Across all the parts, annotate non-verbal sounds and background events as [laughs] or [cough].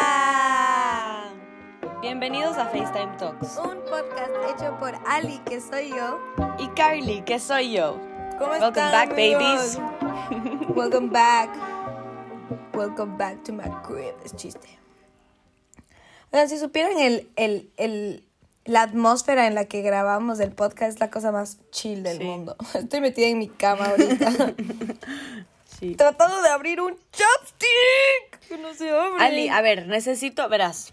¡Hola! Bienvenidos a FaceTime Talks. Un podcast hecho por Ali, que soy yo. Y Carly, que soy yo. ¿Cómo Welcome están, back, amigos? babies. [laughs] Welcome back. Welcome back to my crib. Es chiste. Oigan, si supieran el, el, el, la atmósfera en la que grabamos el podcast es la cosa más chill del Sí. mundo. [laughs] Estoy metida en mi cama ahorita. [laughs] Sí. tratando de abrir un chopstick. Que no se abre. Ali, a ver, necesito, verás.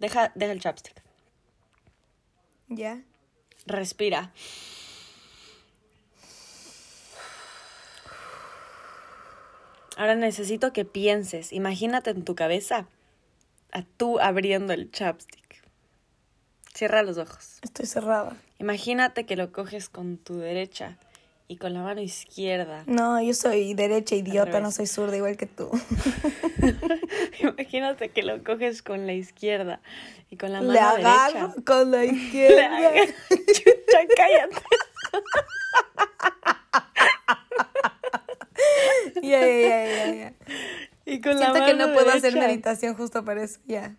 Deja, deja el chapstick. Ya. Respira. Ahora necesito que pienses. Imagínate en tu cabeza a tú abriendo el chapstick. Cierra los ojos. Estoy cerrada. Imagínate que lo coges con tu derecha y con la mano izquierda. No, yo soy derecha idiota, no soy zurda igual que tú. [laughs] Imagínate que lo coges con la izquierda y con la mano Le agarro derecha. con la [laughs] Le izquierda. [laughs] Chucha, cállate. Ya, ya, ya, ya. Y con la Siento mano que no puedo hacer meditación justo por eso. Ya.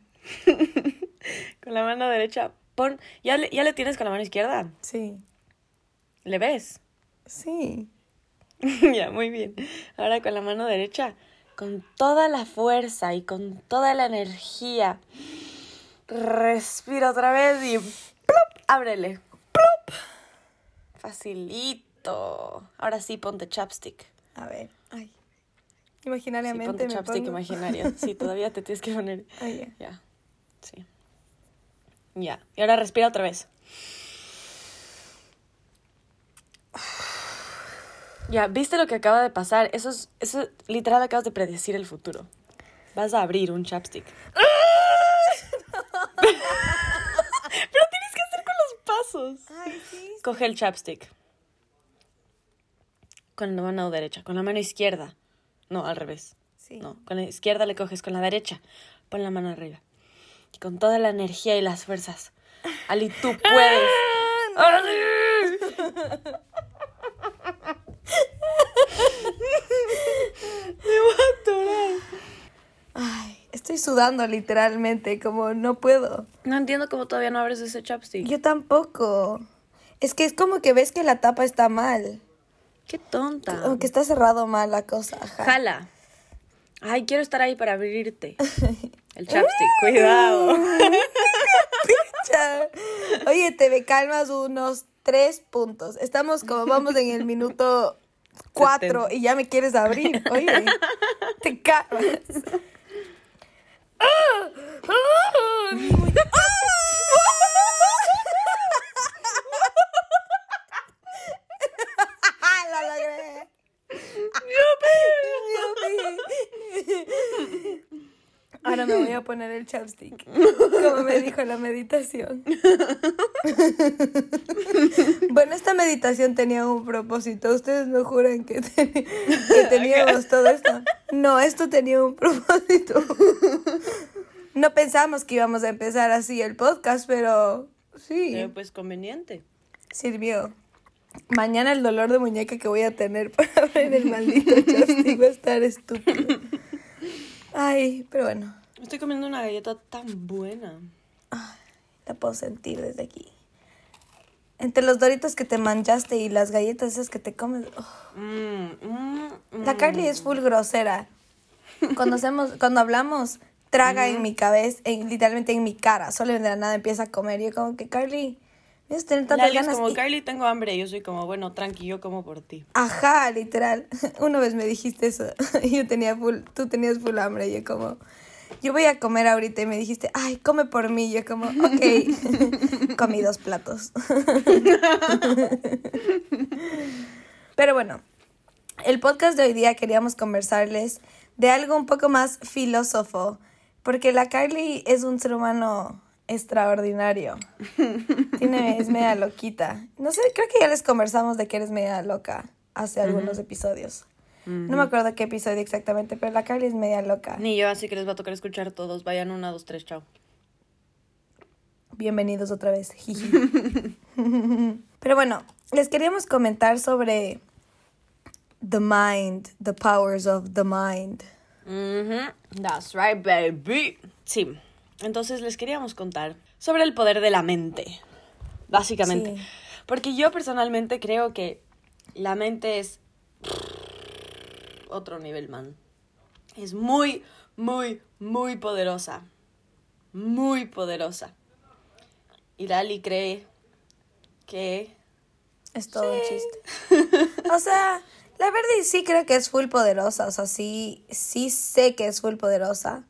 Con la mano derecha, pon. ¿Ya le, ¿Ya le tienes con la mano izquierda? Sí. ¿Le ves? Sí. [laughs] ya, muy bien. Ahora con la mano derecha, con toda la fuerza y con toda la energía. Respira otra vez y ¡plop! ábrele. ¡Plop! Facilito. Ahora sí, ponte chapstick. A ver. Ay. Sí, Imaginariamente ponte me chapstick pongo. imaginario. Sí, todavía te tienes que poner. [laughs] Ya. Sí. Ya. Y ahora respira otra vez. Ya, ¿viste lo que acaba de pasar? Eso es, eso literal acabas de predecir el futuro. Vas a abrir un chapstick. [laughs] Pero tienes que hacer con los pasos. Ay, sí. Coge el chapstick. Con la mano derecha, con la mano izquierda. No, al revés. Sí. No, con la izquierda le coges, con la derecha pon la mano arriba. Y con toda la energía y las fuerzas. Ali, tú [laughs] puedes. ¡Ali! Me voy a atorar. Ay, estoy sudando literalmente, como no puedo. No entiendo cómo todavía no abres ese chapstick. Yo tampoco. Es que es como que ves que la tapa está mal. Qué tonta. Como que está cerrado mal la cosa. Ajá. Jala. Ay, quiero estar ahí para abrirte. [laughs] El chapstick, cuidado. [laughs] [laughs] Oye, te me calmas unos tres puntos. Estamos como vamos en el minuto cuatro y ya me quieres abrir. Oye, te calmas. [laughs] oh, Ahora me voy a [laughs] poner el chapstick, como me dijo la meditación. Bueno, esta meditación tenía un propósito. Ustedes no juran que, te- que [laughs] teníamos todo esto. No, esto tenía un propósito. No pensamos que íbamos a empezar así el podcast, pero sí, Pero pues conveniente. sirvió. Mañana el dolor de muñeca que voy a tener [laughs] para abrir el maldito chapstick va a estar estúpido. Ay, pero bueno, Estoy comiendo una galleta tan buena. la puedo sentir desde aquí. Entre los doritos que te manchaste y las galletas esas que te comes. oh. Mm, mm, mm. La Carly es full grosera. Cuando hacemos, [laughs] cuando hablamos, traga en mi cabeza, en, literalmente en mi cara. Solo de la nada empieza a comer. Y yo como que, Carly, debes tener tantas Lali es ganas. como, Y- Carly, tengo hambre. Y yo soy como, bueno, tranqui, yo como por ti. Ajá, literal. [laughs] Una vez me dijiste eso. [laughs] Yo tenía full, tú tenías full hambre. Y yo como, yo voy a comer ahorita. Y me dijiste, ay, come por mí. Yo como, ok. [laughs] Comí dos platos. Pero bueno, el podcast de hoy día queríamos conversarles de algo un poco más filósofo. Porque la Carly es un ser humano extraordinario. Tiene, es media loquita. No sé, creo que ya les conversamos de que eres media loca hace algunos episodios. No me acuerdo qué episodio exactamente, pero la Carly es media loca. Ni yo, así que les va a tocar escuchar todos. Vayan una, dos, tres, chao. Bienvenidos otra vez. [laughs] Pero bueno, les queríamos comentar sobre the mind, the powers of the mind. That's right, baby. Sí. Entonces les queríamos contar sobre el poder de la mente. Básicamente. Sí. Porque yo personalmente creo que la mente es otro nivel, man. Es muy, muy, muy poderosa. Muy poderosa. Y Lali cree que... Es todo un chiste. [laughs] O sea, la verdad sí creo que es full poderosa. O sea, sí, sí sé que es full poderosa.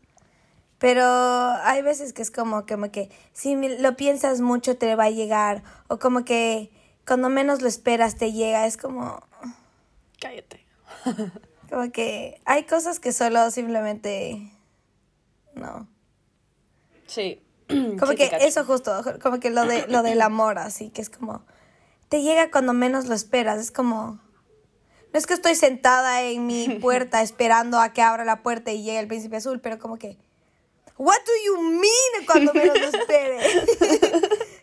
Pero hay veces que es como, como que si lo piensas mucho te va a llegar. O como que cuando menos lo esperas te llega. Es como, Cállate. [laughs] como que hay cosas que solo simplemente no. Sí. [clears throat] Como Sí, que eso justo, como que lo de lo del amor, así que es como te llega cuando menos lo esperas, es como no es que estoy sentada en mi [laughs] puerta esperando a que abra la puerta y llegue el príncipe azul, pero como que What do you mean cuando menos lo espere?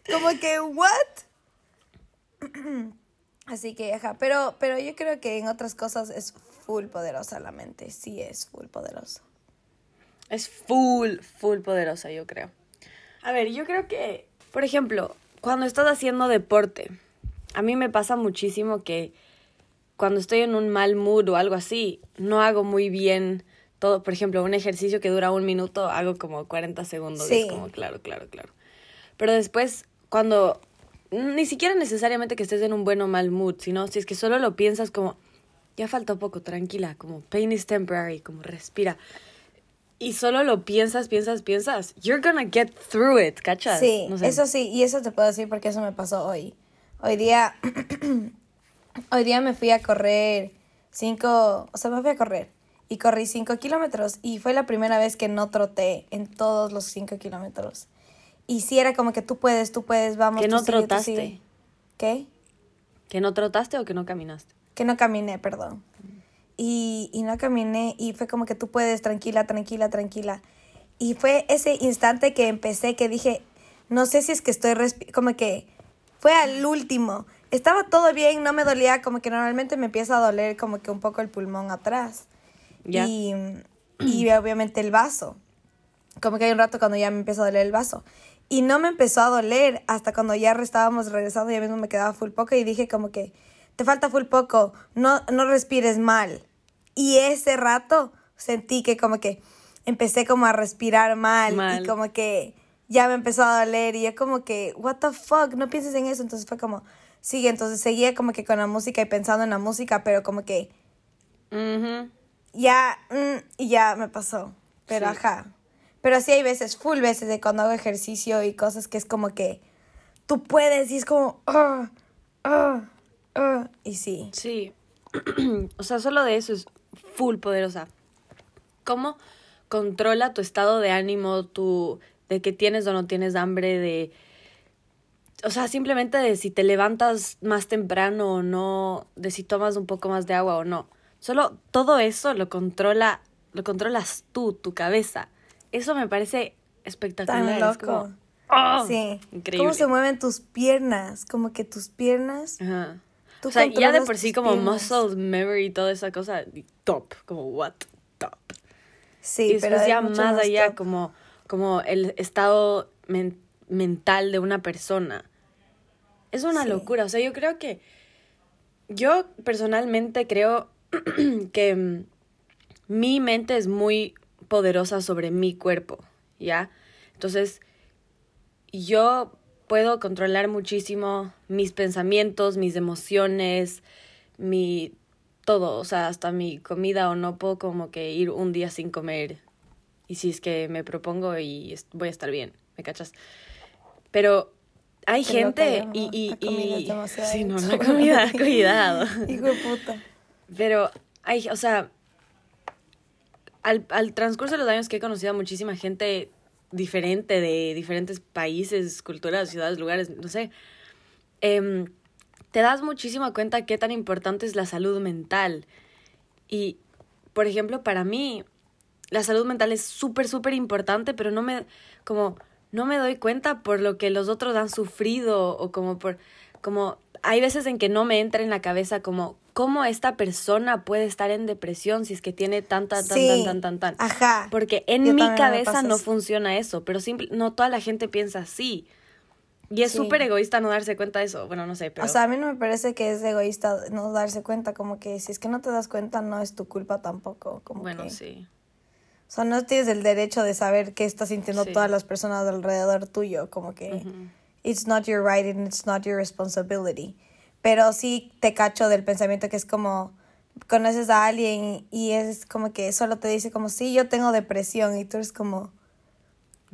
[laughs] como que what? [clears throat] Así que ajá, pero pero yo creo que en otras cosas es full poderosa la mente, sí es full poderosa. Es full, full poderosa, yo creo. A ver, yo creo que, por ejemplo, cuando estás haciendo deporte, a mí me pasa muchísimo que cuando estoy en un mal mood o algo así, no hago muy bien todo. Por ejemplo, un ejercicio que dura un minuto, hago como 40 segundos. Sí. Es como, claro, claro, claro. Pero después, cuando ni siquiera necesariamente que estés en un buen o mal mood, sino si es que solo lo piensas como, ya falta poco, tranquila, como pain is temporary, como respira. Y solo lo piensas, piensas, piensas. You're gonna get through it, ¿cachas? Sí, No sé. eso sí, y eso te puedo decir porque eso me pasó hoy. Hoy día, [clears throat] hoy día me fui a correr cinco, o sea, me fui a correr y corrí cinco kilómetros y fue la primera vez que no troté en todos los cinco kilómetros. Y sí era como que tú puedes, tú puedes, vamos. Que no tú trotaste. sigue. ¿Qué? ¿Que no trotaste o que no caminaste? Que no caminé, perdón. Y, y no caminé y fue como que tú puedes, tranquila, tranquila, tranquila. Y fue ese instante que empecé que dije, no sé si es que estoy como que fue al último. Estaba todo bien, no me dolía, como que normalmente me empieza a doler como que un poco el pulmón atrás. Y, y obviamente el vaso. Como que hay un rato cuando ya me empieza a doler el vaso. Y no me empezó a doler hasta cuando ya estábamos regresando, ya mismo me quedaba full poco y dije como que, te falta full poco, no, no respires mal. Y ese rato sentí que como que empecé como a respirar mal, Mal. y como que ya me empezó a doler y yo como que, what the fuck, no pienses en eso. Entonces fue como, sigue, entonces seguía como que con la música y pensando en la música, pero como que Ujú. Ya, mm, y ya me pasó. Pero Sí. ajá. Pero sí hay veces, full veces de cuando hago ejercicio y cosas que es como que tú puedes y es como, ah, ah, ah. Y sí. Sí. [clears throat] o sea, solo de eso es full poderosa. ¿Cómo controla tu estado de ánimo, tu de que tienes o no tienes hambre, de o sea, simplemente de si te levantas más temprano o no, de si tomas un poco más de agua o no. Solo todo eso lo controla, lo controlas tú, tu cabeza. Eso me parece espectacular. Tan es loco. como, ¡oh! Sí. Increíble. ¿Cómo se mueven tus piernas? Como que tus piernas. Ajá. Tú o sea, ya de por sí como piernas. muscle memory y toda esa cosa, top, como what, top. Sí, y pero después ya más allá top. como, como el estado men- mental de una persona. Es una Sí. locura, o sea, yo creo que, yo personalmente creo [clears throat] que mm, mi mente es muy poderosa sobre mi cuerpo, ¿ya? Entonces, yo puedo controlar muchísimo mis pensamientos, mis emociones, mi todo, o sea, hasta mi comida o no puedo como que ir un día sin comer. Y si es que me propongo y voy a estar bien, ¿me cachas? Pero hay Qué gente y, ¿no? y, y- demasiado sí, no, la comida, [laughs] cuidado. Hijo de puta. Pero hay, o sea, al, al transcurso de los años que he conocido a muchísima gente diferente de diferentes países, culturas, ciudades, lugares, no sé, em, te das muchísimo cuenta qué tan importante es la salud mental. Y, por ejemplo, para mí, la salud mental es súper, súper importante, pero no me, como, no me doy cuenta por lo que los otros han sufrido o como por, como, hay veces en que no me entra en la cabeza como cómo esta persona puede estar en depresión si es que tiene tan, tan, tan, tan, tan, tan, tan. Ajá. Porque en mi cabeza no funciona eso, pero simple, no toda la gente piensa así. Y es súper egoísta no darse cuenta de eso. Bueno, no sé, pero... O sea, a mí no me parece que es egoísta no darse cuenta, como que si es que no te das cuenta no es tu culpa tampoco. Como bueno, sí. O sea, no tienes el derecho de saber qué están sintiendo todas las personas alrededor tuyo, como que... It's not your right and it's not your responsibility. Pero sí te cacho del pensamiento que es como conoces a alguien y es como que solo te dice como sí, yo tengo depresión y tú eres como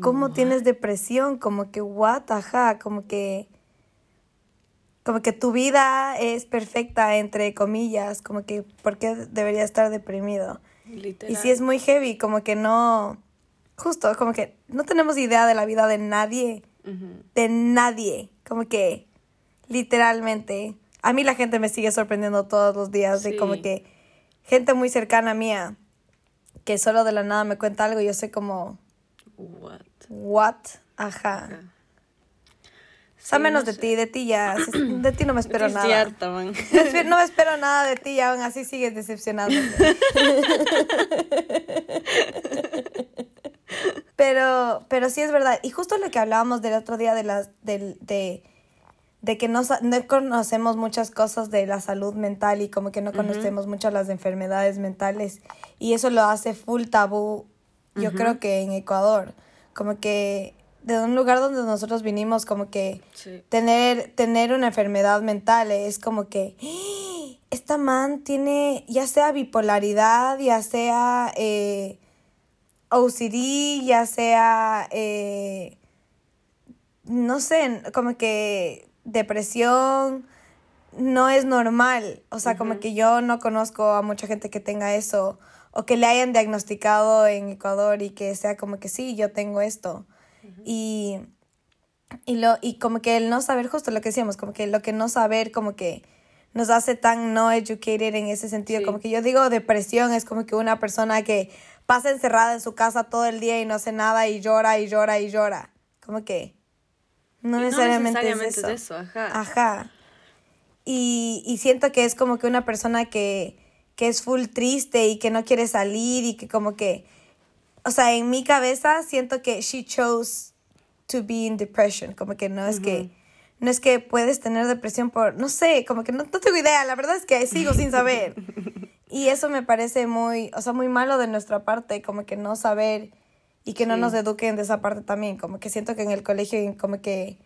¿Cómo tienes depresión? Como que, what, ajá, como que, como que tu vida es perfecta, entre comillas, como que, ¿por qué debería estar deprimido? Y si es muy heavy, como que no, justo, como que no tenemos idea de la vida de nadie, de nadie, como que, literalmente, a mí la gente me sigue sorprendiendo todos los días, de como que, gente muy cercana a mía, que solo de la nada me cuenta algo y yo sé como What? What? Ajá. Sí, menos de ti, de ti ya. De ti no me espero nada. Cierto, man. No me espero nada de ti y aún así sigues decepcionándome. [laughs] pero, pero sí es verdad. Y justo lo que hablábamos del otro día de las, de, de, de que no, no, conocemos muchas cosas de la salud mental y como que no conocemos mucho las enfermedades mentales. Y eso lo hace full tabú yo creo que en Ecuador, como que de un lugar donde nosotros vinimos, como que tener, tener una enfermedad mental es como que ¡Ah! esta man tiene ya sea bipolaridad, ya sea eh, OCD, ya sea, eh, no sé, como que depresión, no es normal. O sea, como que yo no conozco a mucha gente que tenga eso o que le hayan diagnosticado en Ecuador y que sea como que sí, yo tengo esto. Y, y, lo, y como que el no saber, justo lo que decíamos, como que lo que no saber como que nos hace tan no educated en ese sentido. Como que yo digo depresión es como que una persona que pasa encerrada en su casa todo el día y no hace nada y llora y llora y llora. Como que no, necesariamente, es eso. ajá. Ajá. Y, y siento que es como que una persona que que es full triste y que no quiere salir y que como que, o sea, en mi cabeza siento que she chose to be in depression, como que no es que no es que puedes tener depresión por, no sé, como que no, no tengo idea, la verdad es que sigo sin saber. [laughs] Y eso me parece muy, o sea, muy malo de nuestra parte, como que no saber y que no nos eduquen de esa parte también, como que siento que en el colegio como que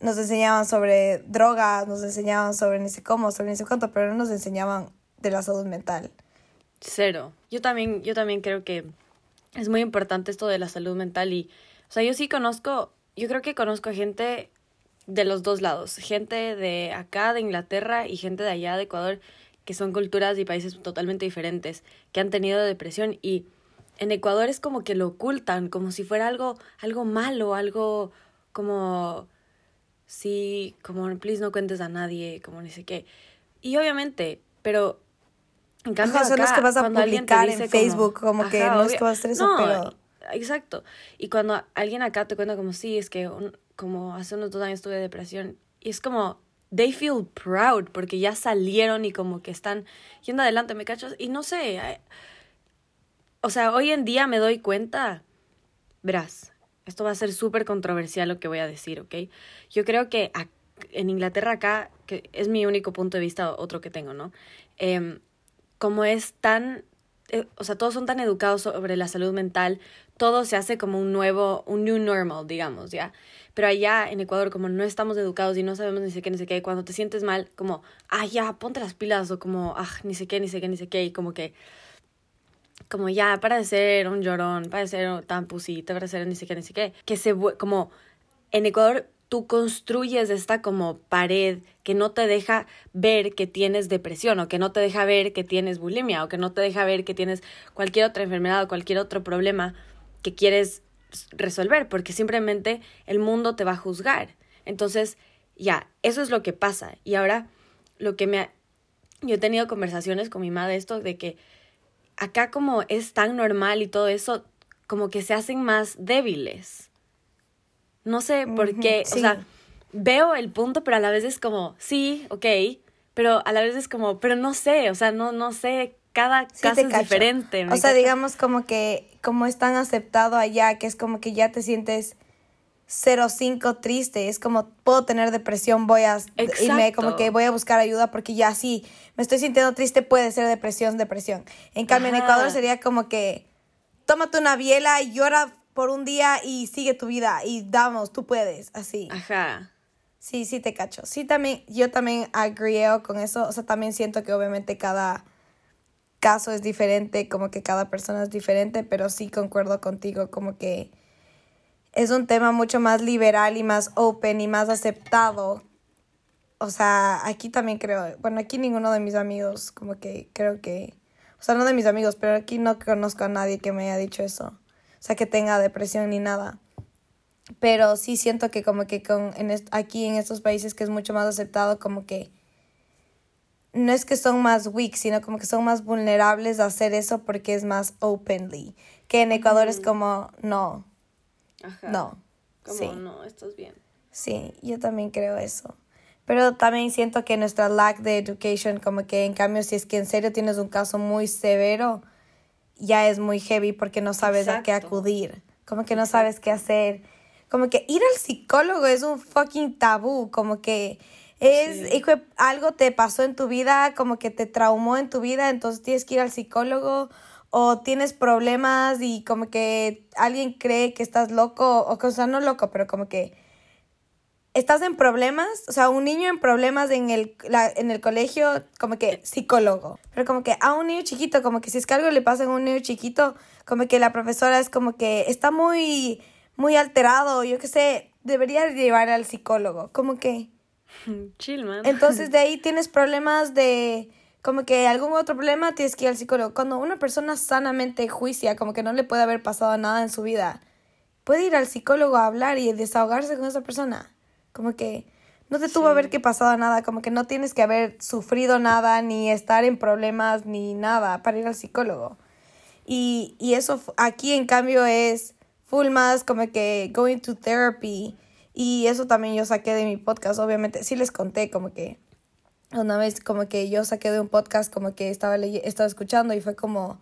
nos enseñaban sobre drogas, nos enseñaban sobre ni sé cómo, sobre ni sé cuánto, pero no nos enseñaban de la salud mental. Cero. Yo también, yo también creo que es muy importante esto de la salud mental y, o sea, yo sí conozco, yo creo que conozco a gente de los dos lados, gente de acá, de Inglaterra y gente de allá, de Ecuador, que son culturas y países totalmente diferentes, que han tenido depresión y en Ecuador es como que lo ocultan, como si fuera algo, algo malo, algo como, sí, como, please no cuentes a nadie, como ni sé qué. Y obviamente, pero en cambio, acá, no es que vas a publicar en Facebook, como, que no es que vas a hacer eso, pero... Exacto. Y cuando alguien acá te cuenta como, sí, es que como hace unos dos años tuve depresión, y es como, they feel proud porque ya salieron y como que están yendo adelante, ¿me cachas? Y no sé, o sea, hoy en día me doy cuenta, verás, esto va a ser súper controversial lo que voy a decir, ¿ok? Yo creo que en Inglaterra acá, que es mi único punto de vista, otro que tengo, ¿no? Eh, como es tan, eh, o sea, todos son tan educados sobre la salud mental, todo se hace como un nuevo, un new normal, digamos, ¿ya? Pero allá en Ecuador, como no estamos educados y no sabemos ni sé qué, ni sé qué, cuando te sientes mal, como, ah, ya, ponte las pilas, o como, ah, ni sé qué, ni sé qué, ni sé qué, y como que, como ya, para ser un llorón, para ser tan pusita, para ser ni qué, ni qué, que se, como, en Ecuador tú construyes esta como pared que no te deja ver que tienes depresión o que no te deja ver que tienes bulimia o que no te deja ver que tienes cualquier otra enfermedad o cualquier otro problema que quieres resolver, porque simplemente el mundo te va a juzgar. Entonces, ya, eso es lo que pasa. Y ahora, lo que me ha... Yo he tenido conversaciones con mi madre esto de que acá como es tan normal y todo eso, como que se hacen más débiles. No sé por qué, o sea, veo el punto, pero a la vez es como, sí, ok, pero a la vez es como, pero no sé, o sea, no, no sé, cada caso es diferente. O sea, digamos como que, como es tan aceptado allá, que es como que ya te sientes 05 triste, es como puedo tener depresión, voy a me como que voy a buscar ayuda porque ya sí, me estoy sintiendo triste, puede ser depresión, depresión. En cambio en Ecuador sería como que tómate una biela y llora por un día y sigue tu vida y damos, tú puedes, así. Ajá. Sí, sí te cacho. Sí también yo también agreo con eso, o sea, también siento que obviamente cada caso es diferente, como que cada persona es diferente, pero sí concuerdo contigo como que es un tema mucho más liberal y más open y más aceptado. O sea, aquí también creo, bueno, aquí ninguno de mis amigos, como que creo que, o sea, no de mis amigos, pero aquí no conozco a nadie que me haya dicho eso. O sea, que tenga depresión ni nada. Pero sí siento que como que con, en aquí en estos países que es mucho más aceptado, como que no es que son más weak, sino como que son más vulnerables a hacer eso porque es más openly. Que en Ecuador es como, no, Ajá. No. Como no, estás bien. Sí, yo también creo eso. Pero también siento que nuestra lack de education, como que en cambio, si es que en serio tienes un caso muy severo, ya es muy heavy porque no sabes a qué acudir. Como que no sabes qué hacer. Como que ir al psicólogo es un fucking tabú. Como que es, hijo, algo te pasó en tu vida, como que te traumó en tu vida, entonces tienes que ir al psicólogo o tienes problemas y como que alguien cree que estás loco, o, o sea, no loco, pero como que estás en problemas, o sea, un niño en problemas en el, en el colegio, como que psicólogo, pero como que a un niño chiquito, como que si es que algo le pasa a un niño chiquito, como que la profesora es como que está muy, muy alterado, yo qué sé, debería llevar al psicólogo, como que... [laughs] Chill, man. Entonces de ahí tienes problemas de como que algún otro problema tienes que ir al psicólogo. Cuando una persona sanamente juicia, como que no le puede haber pasado nada en su vida, puede ir al psicólogo a hablar y desahogarse con esa persona. Como que no te tuvo a haber que pasado nada, como que no tienes que haber sufrido nada, ni estar en problemas, ni nada para ir al psicólogo. Y, y eso aquí en cambio es full más como que going to therapy. Y eso también yo saqué de mi podcast, obviamente. Sí les conté como que una vez como que yo saqué de un podcast como que estaba, estaba escuchando y fue como,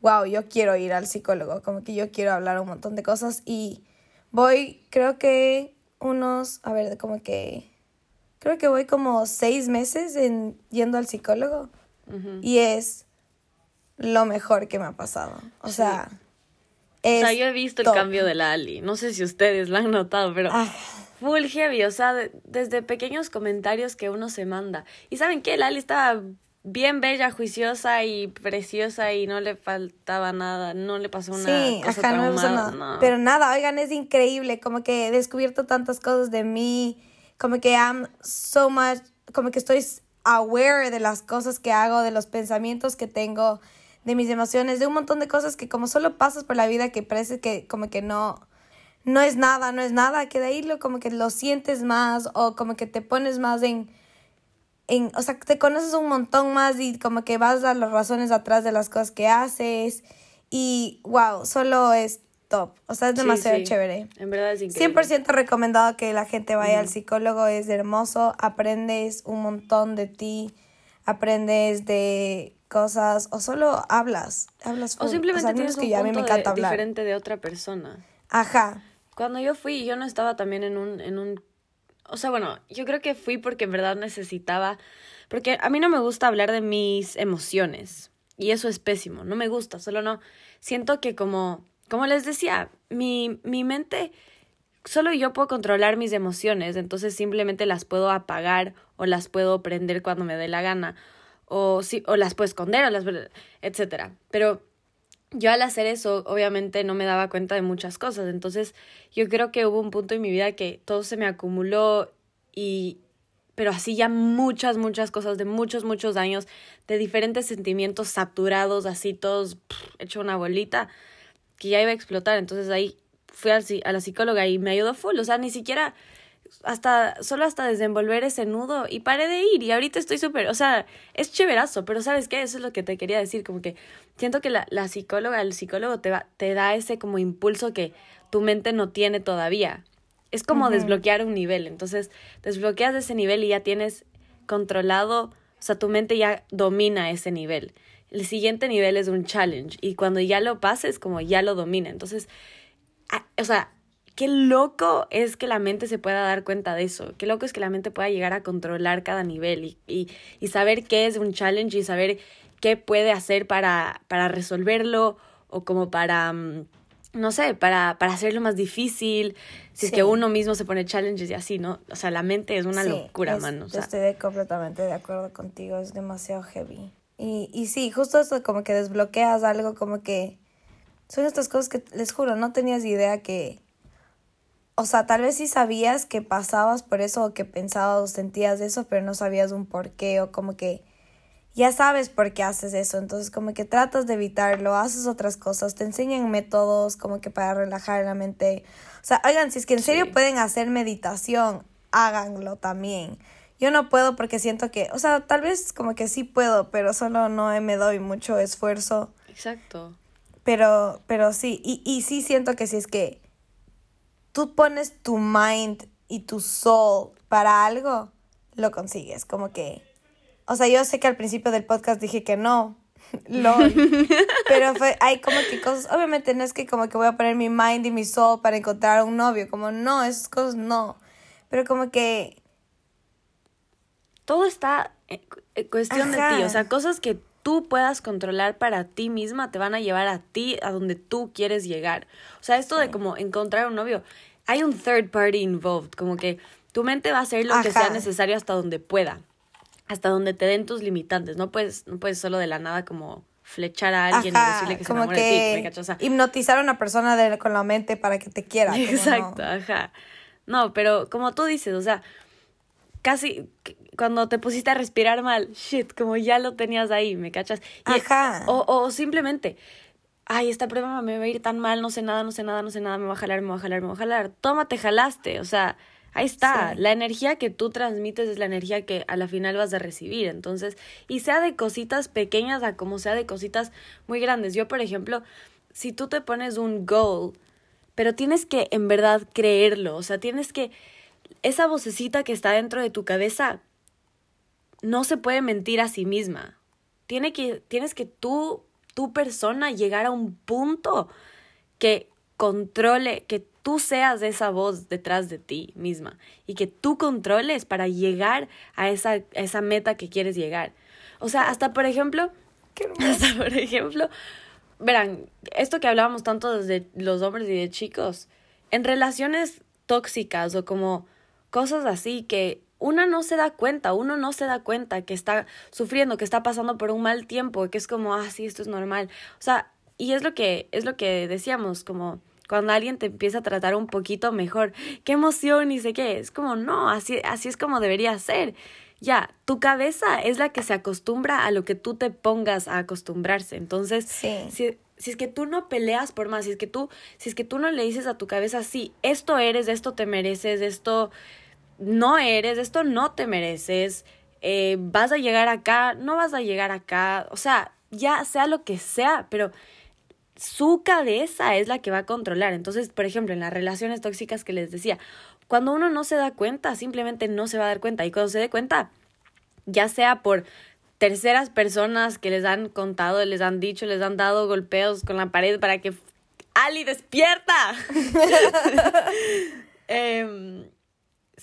wow, yo quiero ir al psicólogo, como que yo quiero hablar un montón de cosas y voy, creo que unos, a ver, como que, creo que voy como seis meses en yendo al psicólogo y es lo mejor que me ha pasado. O sea... o sea, yo he visto el cambio de la Ali. No sé si ustedes lo han notado, pero ah full heavy, o sea, desde pequeños comentarios que uno se manda. Y saben qué, Lali estaba bien bella, juiciosa y preciosa y no le faltaba nada, no le pasó una sí, cosa no le pasó nada. Pero nada, oigan, es increíble, como que he descubierto tantas cosas de mí, como que I'm so much, como que estoy aware de las cosas que hago, de los pensamientos que tengo, de mis emociones, de un montón de cosas que como solo pasas por la vida que parece que como que no no es nada, no es nada, que de ahí lo, como que lo sientes más o como que te pones más en, en, o sea, te conoces un montón más y como que vas a las razones atrás de las cosas que haces y wow, solo es top, o sea, es demasiado chévere. En verdad es increíble. 100% recomendado que la gente vaya al psicólogo, es hermoso, aprendes un montón de ti, aprendes de cosas o solo hablas, hablas O simplemente tienes que un punto me encanta diferente de otra persona. Ajá. Cuando yo fui, yo no estaba también en un, en un... O sea, bueno, yo creo que fui porque en verdad necesitaba... Porque a mí no me gusta hablar de mis emociones. Y eso es pésimo. No me gusta, solo no. Siento que como... Como les decía, mi, mi mente... Solo yo puedo controlar mis emociones, entonces simplemente las puedo apagar o las puedo prender cuando me dé la gana. O, sí, o las puedo esconder, o las... etcétera. Pero yo al hacer eso, obviamente no me daba cuenta de muchas cosas. Entonces, yo creo que hubo un punto en mi vida que todo se me acumuló y pero así ya muchas, muchas cosas de muchos, muchos años, de diferentes sentimientos saturados, así todos hecho una bolita, que ya iba a explotar. Entonces ahí fui a la psicóloga y me ayudó full. O sea, ni siquiera hasta, solo hasta desenvolver ese nudo y paré de ir y ahorita estoy súper, o sea, es chéverazo, pero ¿sabes qué? Eso es lo que te quería decir, como que siento que la, la psicóloga, el psicólogo te, va, te da ese como impulso que tu mente no tiene todavía. Es como desbloquear un nivel, entonces desbloqueas ese nivel y ya tienes controlado, o sea, tu mente ya domina ese nivel. El siguiente nivel es un challenge y cuando ya lo pases, como ya lo domina. Entonces, o sea, qué loco es que la mente se pueda dar cuenta de eso. Qué loco es que la mente pueda llegar a controlar cada nivel y, y, y saber qué es un challenge y saber qué puede hacer para, para resolverlo o como para, mm, no sé, para, para hacerlo más difícil. Si es que uno mismo se pone challenges y así, ¿no? O sea, la mente es una locura, mano. estoy completamente de acuerdo contigo, es demasiado heavy. Y, y sí, justo eso como que desbloqueas algo, como que son estas cosas que les juro, no tenías idea que... O sea, tal vez sí sabías que pasabas por eso o que pensabas o sentías eso, pero no sabías un por qué o como que ya sabes por qué haces eso, entonces como que tratas de evitarlo, haces otras cosas, te enseñan métodos como que para relajar la mente. O sea, oigan, si es que en serio pueden hacer meditación, háganlo también. Yo no puedo porque siento que, o sea, tal vez como que sí puedo, pero solo no me doy mucho esfuerzo. Exacto. Pero, pero sí, y, y sí siento que si es que tú pones tu mind y tu soul para algo, lo consigues. Como que, o sea, yo sé que al principio del podcast dije que no, [laughs] LOL. [laughs] Pero fue, hay como que cosas, obviamente no es que como que voy a poner mi mind y mi soul para encontrar a un novio, como no, esas cosas no. Pero como que... Todo está en cuestión de ti, o sea, cosas que tú puedas controlar para ti misma te van a llevar a ti a donde tú quieres llegar. O sea, esto de como encontrar un novio, hay un third party involved, como que tu mente va a hacer lo que sea necesario hasta donde pueda, hasta donde te den tus limitantes. No puedes, no puedes solo de la nada como flechar a alguien y decirle que se enamore de ti. O sea, hipnotizar a una persona de, con la mente para que te quiera. Exacto, ajá. No, pero como tú dices, o sea, casi cuando te pusiste a respirar mal, shit, como ya lo tenías ahí, ¿me cachas? Ajá. O, o simplemente, ay, esta prueba me va a ir tan mal, no sé nada, no sé nada, no sé nada, me va a jalar, me va a jalar, me va a jalar. Tómate, jalaste, o sea, ahí está. La energía que tú transmites es la energía que a la final vas a recibir. Entonces, y sea de cositas pequeñas a como sea de cositas muy grandes. Yo, por ejemplo, si tú te pones un goal, pero tienes que en verdad creerlo, o sea, tienes que esa vocecita que está dentro de tu cabeza no se puede mentir a sí misma. Tiene que, tienes que tú, tu persona, llegar a un punto que controle, que tú seas esa voz detrás de ti misma y que tú controles para llegar a esa, esa meta que quieres llegar. O sea, hasta por ejemplo, [laughs] hasta por ejemplo, verán, esto que hablábamos tanto desde los hombres y de chicos, en relaciones tóxicas o como cosas así que uno no se da cuenta, uno no se da cuenta que está sufriendo, que está pasando por un mal tiempo, que es como, ah, sí, esto es normal. O sea, y es lo que, es lo que decíamos, como cuando alguien te empieza a tratar un poquito mejor, qué emoción y sé qué, es como, no, así, así es como debería ser. Ya, tu cabeza es la que se acostumbra a lo que tú te pongas a acostumbrarse. Entonces, si, si es que tú no peleas por más, si es que tú, si es que tú no le dices a tu cabeza, sí, esto eres, esto te mereces, esto no eres, esto no te mereces, eh, vas a llegar acá, no vas a llegar acá, o sea, ya sea lo que sea, pero su cabeza es la que va a controlar. Entonces, por ejemplo, en las relaciones tóxicas que les decía, cuando uno no se da cuenta, simplemente no se va a dar cuenta. Y cuando se dé cuenta, ya sea por terceras personas que les han contado, les han dicho, les han dado golpeos con la pared para que Ali despierta. [laughs] [laughs] eh,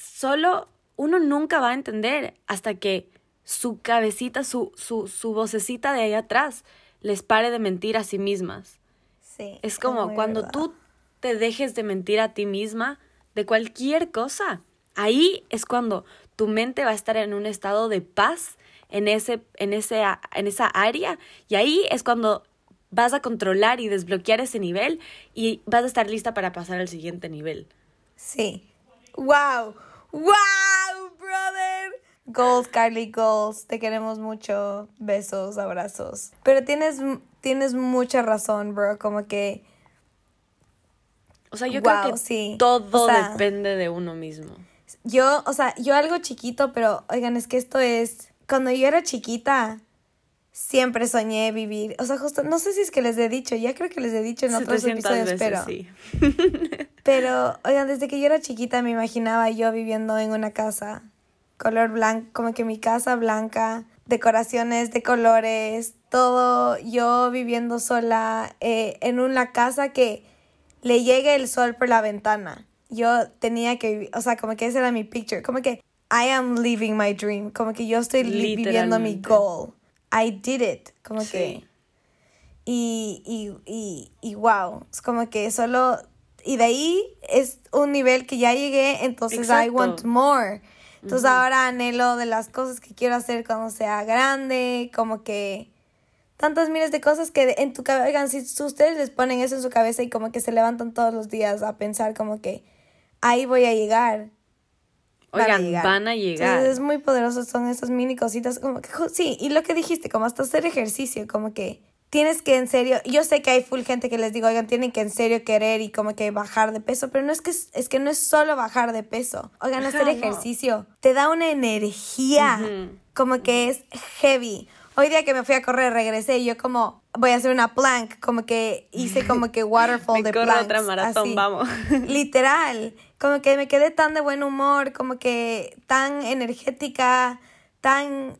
solo uno nunca va a entender hasta que su cabecita, su, su, su vocecita de ahí atrás les pare de mentir a sí mismas. Sí. Es como cuando tú te dejes de mentir a ti misma de cualquier cosa. Ahí es cuando tu mente va a estar en un estado de paz en, ese, en, ese, en esa área y ahí es cuando vas a controlar y desbloquear ese nivel y vas a estar lista para pasar al siguiente nivel. Sí. ¡Wow! ¡Wow, brother! Goals, Carly, goals. Te queremos mucho. Besos, abrazos. Pero tienes, tienes mucha razón, bro. Como que. O sea, yo creo que todo depende de uno mismo. Yo, o sea, yo algo chiquito, pero oigan, es que esto es. Cuando yo era chiquita, siempre soñé vivir. O sea, justo, no sé si es que les he dicho, ya creo que les he dicho en otros episodios, pero. Sí. [laughs] pero, oigan, desde que yo era chiquita me imaginaba yo viviendo en una casa color blanco, como que mi casa blanca, decoraciones de colores, todo yo viviendo sola eh, en una casa que le llegue el sol por la ventana. Yo tenía que vivir, o sea, como que ese era mi picture, como que I am living my dream, como que yo estoy viviendo mi goal. I did it, como que... Y, y, y, y wow, es como que solo... Y de ahí es un nivel que ya llegué, entonces I want more. Entonces ahora anhelo de las cosas que quiero hacer cuando sea grande, como que tantas miles de cosas que en tu cabeza, oigan, si ustedes les ponen eso en su cabeza y como que se levantan todos los días a pensar como que ahí voy a llegar. Oigan, van a llegar. es muy poderoso, son esas mini cositas, como que, sí, y lo que dijiste, como hasta hacer ejercicio, como que tienes que en serio, yo sé que hay full gente que les digo, oigan, tienen que en serio querer y como que bajar de peso, pero no es que es que no es solo bajar de peso. Oigan, hacer ejercicio te da una energía como que es heavy. Hoy día que me fui a correr, regresé y yo como voy a hacer una plank, como que hice como que waterfall [laughs] de planks. otra maratón, vamos. [laughs] Literal, como que me quedé tan de buen humor, como que tan energética, tan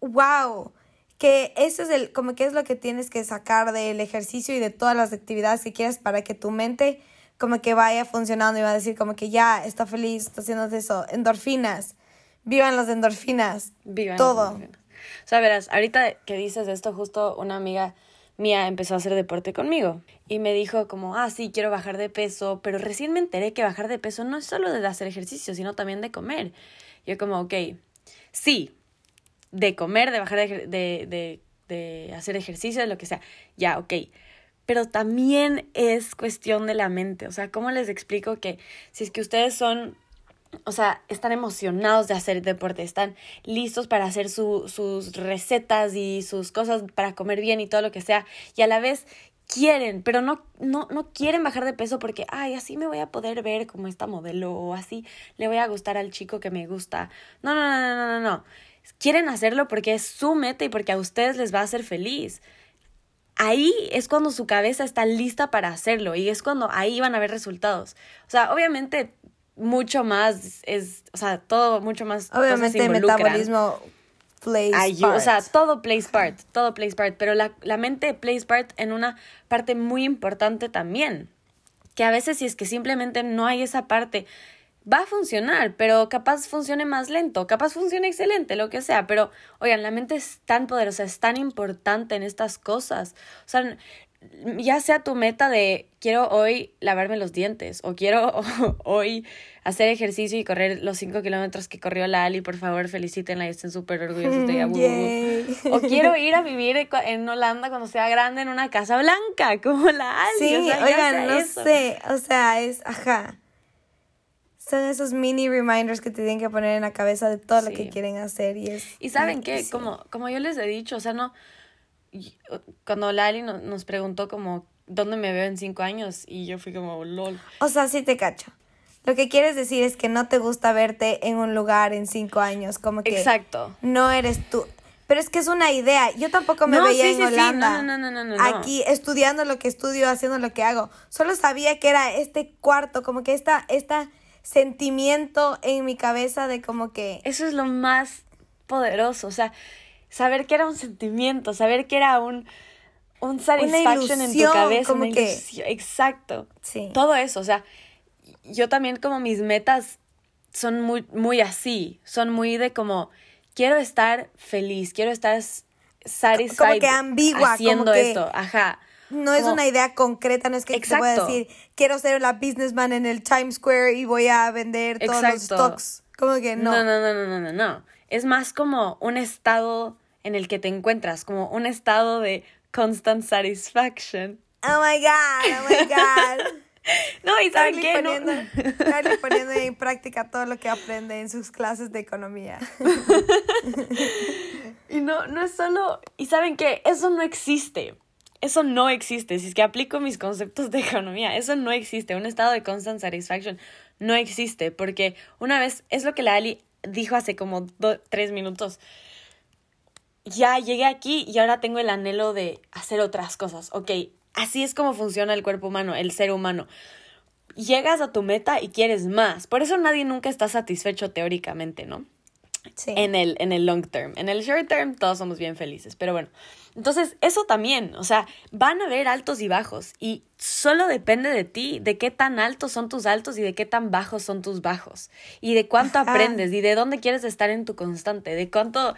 wow que eso es el, como que es lo que tienes que sacar del ejercicio y de todas las actividades que quieras para que tu mente como que vaya funcionando y va a decir como que ya está feliz, está haciendo eso, endorfinas, vivan las endorfinas, vivan todo. O sea, verás, ahorita que dices esto, justo una amiga mía empezó a hacer deporte conmigo y me dijo como, ah, sí, quiero bajar de peso, pero recién me enteré que bajar de peso no es solo de hacer ejercicio, sino también de comer. Yo como, ok, sí, de comer, de bajar de, de, de, hacer ejercicio, de lo que sea, ya, ok. Pero también es cuestión de la mente. O sea, ¿cómo les explico que si es que ustedes son o sea, están emocionados de hacer deporte, están listos para hacer sus recetas y sus cosas para comer bien y todo lo que sea, y a la vez quieren, pero no, no, no quieren bajar de peso porque, ay, así me voy a poder ver como esta modelo, o así le voy a gustar al chico que me gusta. No, no, no, no, no, no quieren hacerlo porque es su meta y porque a ustedes les va a hacer feliz. Ahí es cuando su cabeza está lista para hacerlo y es cuando ahí van a ver resultados. O sea, obviamente mucho más es, o sea, todo mucho más. Obviamente el metabolismo plays part. O sea, todo plays part, todo plays part, pero la, la mente plays part en una parte muy importante también. Que a veces si es que simplemente no hay esa parte va a funcionar, pero capaz funcione más lento, capaz funcione excelente, lo que sea, pero oigan, la mente es tan poderosa, es tan importante en estas cosas. O sea, ya sea tu meta de quiero hoy lavarme los dientes o quiero [laughs] hoy hacer ejercicio y correr los 5 kilómetros que corrió la Ali, por favor felicítenla y estén súper orgullosos de ella. [laughs] O quiero ir a vivir en Holanda cuando sea grande en una casa blanca [laughs] como la Ali. Sí, oigan, no sé, o sea, es, ajá son esos mini reminders que te tienen que poner en la cabeza de todo lo que quieren hacer y es... Y saben qué, como, como yo les he dicho, o sea, no... Cuando Lali nos preguntó como, ¿dónde me veo en cinco años? Y yo fui como, lol. O sea, sí te cacho. Lo que quieres decir es que no te gusta verte en un lugar en cinco años, como que... Exacto. No eres tú. Pero es que es una idea. Yo tampoco me veía en Holanda. No, no, no, no, Aquí estudiando lo que estudio, haciendo lo que hago. Solo sabía que era este cuarto, como que esta, esta sentimiento en mi cabeza de como que... Eso es lo más poderoso, o sea, saber que era un sentimiento, saber que era un, un satisfaction en tu cabeza, como que... Exacto. Sí. Todo eso, o sea, yo también como mis metas son muy, muy así, son muy de como, quiero estar feliz, quiero estar satisfied como que ambigua, haciendo esto, ajá no es una idea concreta, no es que te voy a decir, quiero ser la businessman en el Times Square y voy a vender todos los stocks. Como que no. No, no, no, no, no, no. Es más como un estado en el que te encuentras, como un estado de constant satisfaction. Oh my God, oh my God. [laughs] no, y saben qué, poniendo, no. [laughs] poniendo en práctica todo lo que aprende en sus clases de economía. [laughs] y no, no es solo, y saben qué, eso no existe. Eso no existe. Si es que aplico mis conceptos de economía, eso no existe. Un estado de constant satisfaction no existe. Porque una vez, es lo que la Ali dijo hace como tres minutos. Ya llegué aquí y ahora tengo el anhelo de hacer otras cosas. Ok, así es como funciona el cuerpo humano, el ser humano. Llegas a tu meta y quieres más. Por eso nadie nunca está satisfecho teóricamente, ¿no? Sí. en el, en el long term. En el short term todos somos bien felices, pero bueno. Entonces, eso también, o sea, van a haber altos y bajos y solo depende de ti, de qué tan altos son tus altos y de qué tan bajos son tus bajos y de cuánto Ajá. aprendes y de dónde quieres estar en tu constante, de cuánto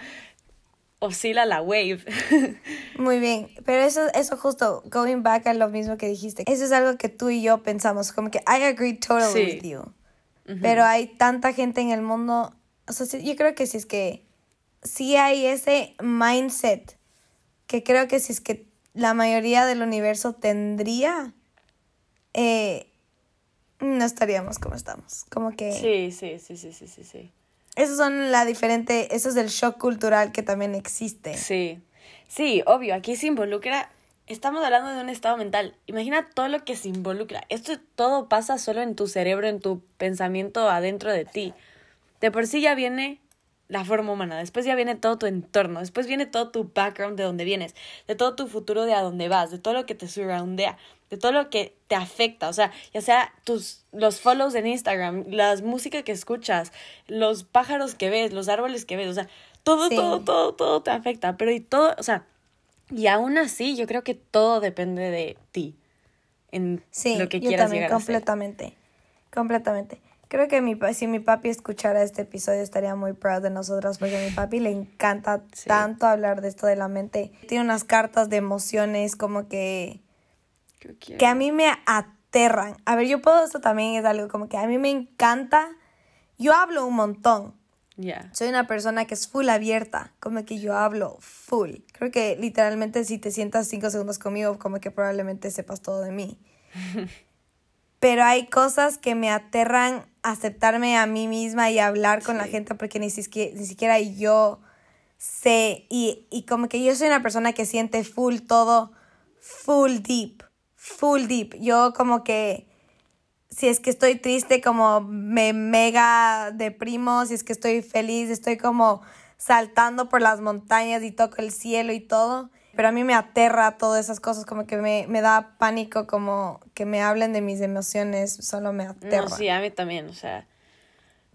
oscila la wave. [laughs] Muy bien, pero eso, eso justo, going back a lo mismo que dijiste, eso es algo que tú y yo pensamos, como que I agree totally Sí. with you. Pero hay tanta gente en el mundo, o sea, yo creo que si es que, sí hay ese mindset, que creo que si es que la mayoría del universo tendría, eh, no estaríamos como estamos. Como que... Sí, sí, sí, sí, sí, sí, sí. Esos son la diferente, eso es el shock cultural que también existe. Sí, sí, obvio, aquí se involucra, estamos hablando de un estado mental, imagina todo lo que se involucra, esto todo pasa solo en tu cerebro, en tu pensamiento adentro de ti. De por sí ya viene la forma humana, después ya viene todo tu entorno, después viene todo tu background de dónde vienes, de todo tu futuro de a dónde vas, de todo lo que te surroundea, de todo lo que te afecta, o sea, ya sea tus los follows en Instagram, las música que escuchas, los pájaros que ves, los árboles que ves, o sea, todo, Sí. todo, todo, todo te afecta, pero y todo, o sea, y aún así yo creo que todo depende de ti en Sí, lo que yo quieras también, llegar a ser. completamente. Creo que mi, si mi papi escuchara este episodio estaría muy proud de nosotros porque a mi papi le encanta Sí. tanto hablar de esto de la mente. Tiene unas cartas de emociones como que, que- a mí me aterran. A ver, yo puedo, esto también es algo como que a mí me encanta. Yo hablo un montón. Ya. Soy una persona que es full abierta, como que yo hablo full. Creo que literalmente si te sientas cinco segundos conmigo, como que probablemente sepas todo de mí. [laughs] Pero hay cosas que me aterran aceptarme a mí misma y hablar con la gente porque ni siquiera, ni siquiera yo sé. Y, y como que yo soy una persona que siente full todo, full deep, full deep. Yo como que si es que estoy triste, como me mega deprimo, si es que estoy feliz, estoy como saltando por las montañas y toco el cielo y todo. Pero a mí me aterra todas esas cosas, como que me, me da pánico, como que me hablen de mis emociones, solo me aterra. No, sí, a mí también, o sea,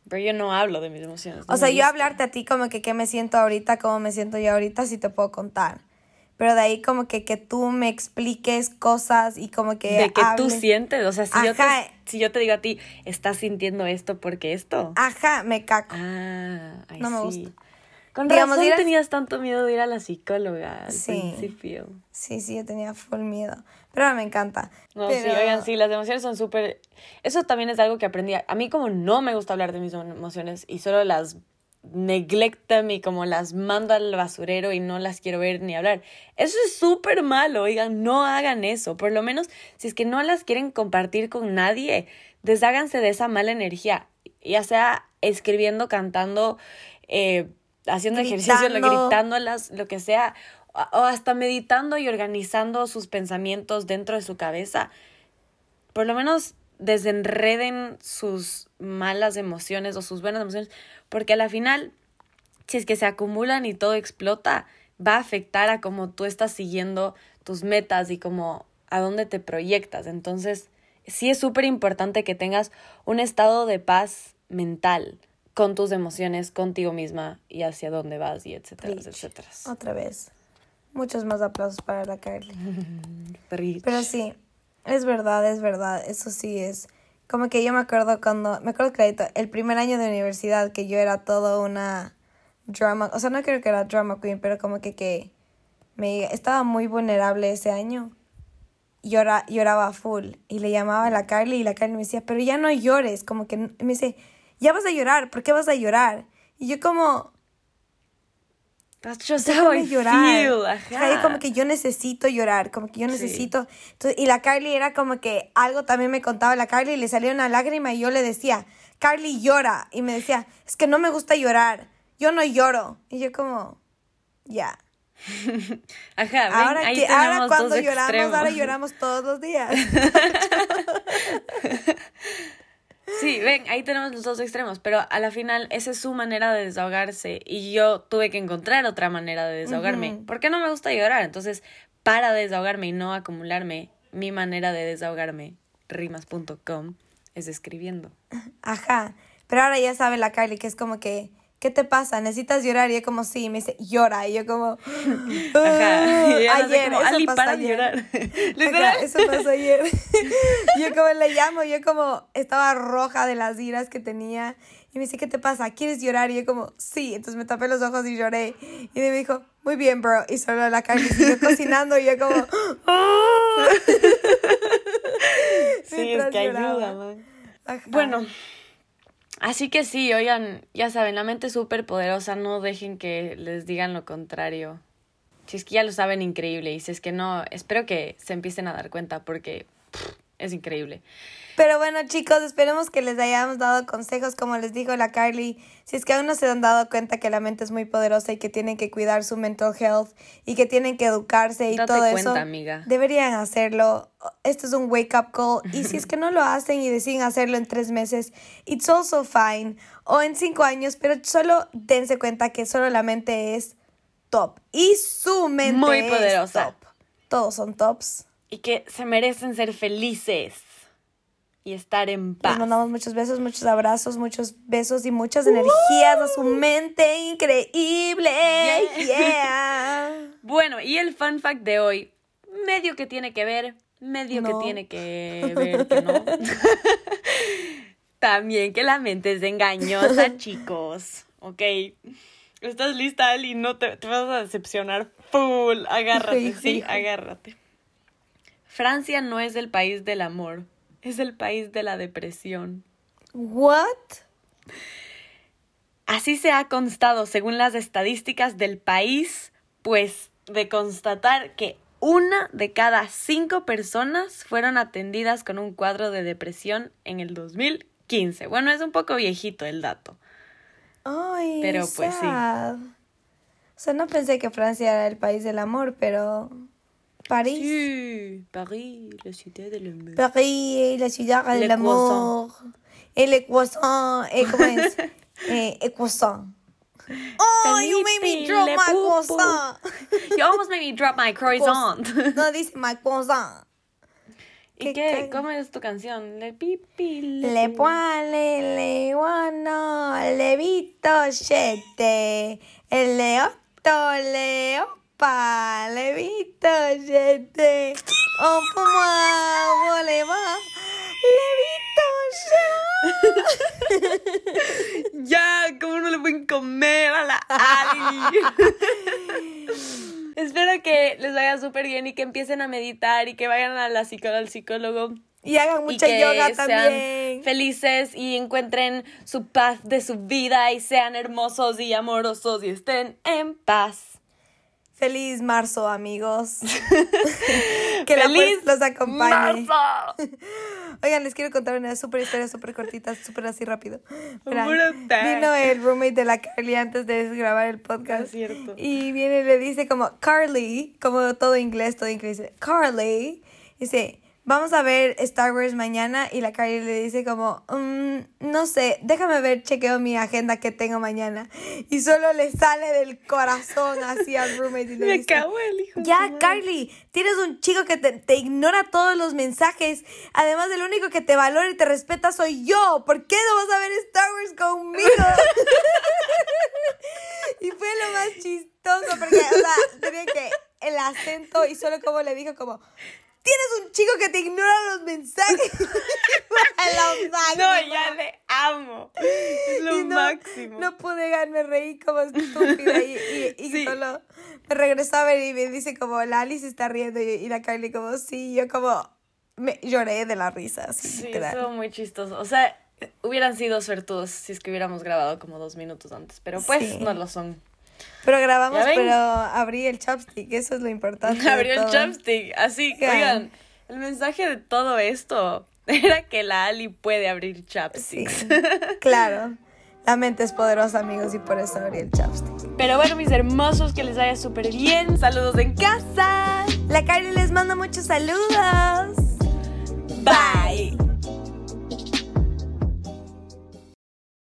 pero yo no hablo de mis emociones. O sea, yo hablarte a ti como que qué me siento ahorita, cómo me siento yo ahorita, sí te puedo contar. Pero de ahí como que, que tú me expliques cosas y como que... de que tú sientes, o sea, si yo, te, si yo te digo a ti, estás sintiendo esto porque esto. Ajá, me caco. Ah, ay, No me sí. gusta. Con Digamos, razón ir a- tenías tanto miedo de ir a la psicóloga al Sí. principio. Sí, sí, yo tenía full miedo. Pero ahora me encanta. No, sí, oigan, sí, las emociones son súper... Eso también es algo que aprendí. A mí como no me gusta hablar de mis emociones y solo las neglectan y como las mando al basurero y no las quiero ver ni hablar. Eso es súper malo, oigan, no hagan eso. Por lo menos, si es que no las quieren compartir con nadie, desháganse de esa mala energía. Ya sea escribiendo, cantando, eh, haciendo ejercicio, lo- Gritando. gritándolas, lo que sea, o o hasta meditando y organizando sus pensamientos dentro de su cabeza por lo menos desenreden sus malas emociones o sus buenas emociones, porque a la final, si es que se acumulan y todo explota, va a afectar a cómo tú estás siguiendo tus metas y cómo a dónde te proyectas. Entonces, sí es súper importante que tengas un estado de paz mental con tus emociones, contigo misma y hacia dónde vas y etcétera, etcétera. Otra vez. Muchos más aplausos para la Carly. [laughs] Pero sí, es verdad, es verdad. Eso sí es. Como que yo me acuerdo cuando. Me acuerdo clarito, el primer año de universidad que yo era todo una drama. O sea, no creo que era drama queen, pero como que, que me estaba muy vulnerable ese año. Llora, lloraba full. Y le llamaba a la Carly y la Carly me decía, pero ya no llores. Como que me dice, ya vas a llorar, ¿por qué vas a llorar? Y yo como, That's just how I llorar. feel. Ajá, como que yo necesito llorar, como que yo Sí. necesito. Entonces, y la Carly era como que algo también me contaba la Carly y le salía una lágrima y yo le decía, Carly llora. Y me decía, es que no me gusta llorar, yo no lloro. Y yo como, ya. [laughs] Ajá, ven, Ahora, ahí que, ahora cuando lloramos, extremos. ahora lloramos todos los días. [laughs] [laughs] Sí, ven, ahí tenemos los dos extremos, pero a la final esa es su manera de desahogarse y yo tuve que encontrar otra manera de desahogarme. Ujú. ¿Por qué no me gusta llorar? Entonces, para desahogarme y no acumularme, mi manera de desahogarme, rimas.com, es escribiendo. Ajá. Pero ahora ya sabe la Carly que es como que, ¿qué te pasa? ¿Necesitas llorar? Y yo como, sí, me dice, llora. Y yo como, [laughs] Ajá. Y ella ayer, como, Ali, pasó para ayer. llorar. [laughs] [laughs] Ajá, eso pasó ayer. yo como le llamo, yo como estaba roja de las iras que tenía. Y me dice, ¿qué te pasa? ¿Quieres llorar? Y yo como, sí. Entonces me tapé los ojos y lloré. Y me dijo, muy bien, bro. Y solo la carne siguió cocinando y yo como... "Ah". Sí, es que lloraba. ayuda, man. Ajá. Bueno, así que sí, oigan, ya saben, la mente es súper poderosa, no dejen que les digan lo contrario. Si es que ya lo saben, increíble. Y si es que no, espero que se empiecen a dar cuenta porque es increíble. Pero bueno, chicos, esperemos que les hayamos dado consejos, como les dijo la Carly. Si es que aún no se han dado cuenta que la mente es muy poderosa y que tienen que cuidar su mental health y que tienen que educarse y Date todo cuenta, eso, amiga. deberían hacerlo. Esto es un wake up call. Y si es que no lo [laughs] hacen y deciden hacerlo en tres meses, it's also fine. O en cinco años, pero solo dense cuenta que solo la mente es top. Y su mente Muy es top. Todos son tops. Y que se merecen ser felices y estar en Les paz. mandamos muchos besos, muchos abrazos, muchos besos y muchas energías a su mente increíble. Yeah. [laughs] Bueno, y el fun fact de hoy, medio que tiene que ver, medio No. que tiene que ver que no. [laughs] También que la mente es engañosa, [laughs] chicos. Ok. ¿Estás lista, Ali? No te, te vas a decepcionar full. Agárrate, sí, hijo. agárrate. Francia no es el país del amor, es el país de la depresión. What? Así se ha constado según las estadísticas del país, pues de constatar que una de cada cinco personas fueron atendidas con un cuadro de depresión en el 2015. Bueno, es un poco viejito el dato. Ay, Pero, pues, sí. sad. O sea, no pensé que Francia era el país del amor, pero París. Sí, París, la ciudad del amor. París, la ciudad del amor. El croissant. Eh, ¿Cómo es? [laughs] eh, el croissant. Oh, you made me Felipe, drop my croissant. [laughs] You almost made me drop my croissant. No, dice my croissant. ¿Y ¿Qué ¿Cómo es tu canción? Le pipi, le, Le poale, le guano, le vito, siete. El le opa, le vito, siete. O puma, le va, le vito, Ya, ¿cómo no le pueden comer a la Ali? [laughs] Espero que les vaya súper bien y que empiecen a meditar y que vayan a la psico- al psicólogo. Y hagan y mucha que yoga sean también. felices y encuentren su paz de su vida y sean hermosos y amorosos y estén en paz. Feliz marzo, amigos. [laughs] que la ¡Feliz fuerza los acompañe. marzo! [laughs] Oigan, les quiero contar una súper historia, súper cortita, súper así rápido. Verán, vino el roommate de la Carly antes de grabar el podcast. Es cierto. Y viene y le dice como, Carly, como todo inglés, todo inglés. dice, Carly, dice, vamos a ver Star Wars mañana. Y la Carly le dice como, "Mm, no sé, déjame ver, chequeo mi agenda que tengo mañana. Y solo le sale del corazón así al roommate y le [laughs] Me dice, cago el hijo. ya. Carly, tienes un chico que te, te ignora todos los mensajes. Además, el único que te valora y te respeta soy yo. ¿Por qué no vas a ver Star Wars conmigo? [laughs] y fue lo más chistoso porque, o sea, tenía que el acento y solo como le dijo como... Tienes un chico que te ignora los mensajes. [laughs] [laughs] Lo máximo. No, ya le amo. Es lo Y no, máximo. No pude dejar, me reí como estúpida y, y, y [laughs] Sí. solo me regresó a ver y me dice como, la Alice está riendo y, y la Carly como, sí, yo como, me lloré de la risa, así, Sí, estuvo muy chistoso. O sea, hubieran sido suertudos si es que hubiéramos grabado como dos minutos antes, pero pues Sí. no lo son. Pero grabamos, pero abrí el chopstick, eso es lo importante. [laughs] Abrió el todo. chopstick. Así, Ya. oigan, el mensaje de todo esto [laughs] era que la Ali puede abrir Sí, chopsticks. [laughs] claro. La mente es poderosa, amigos, y por eso abrí el chopstick. Pero bueno, mis hermosos, que les vaya súper bien. Saludos en casa. La Carly les manda muchos saludos. Bye.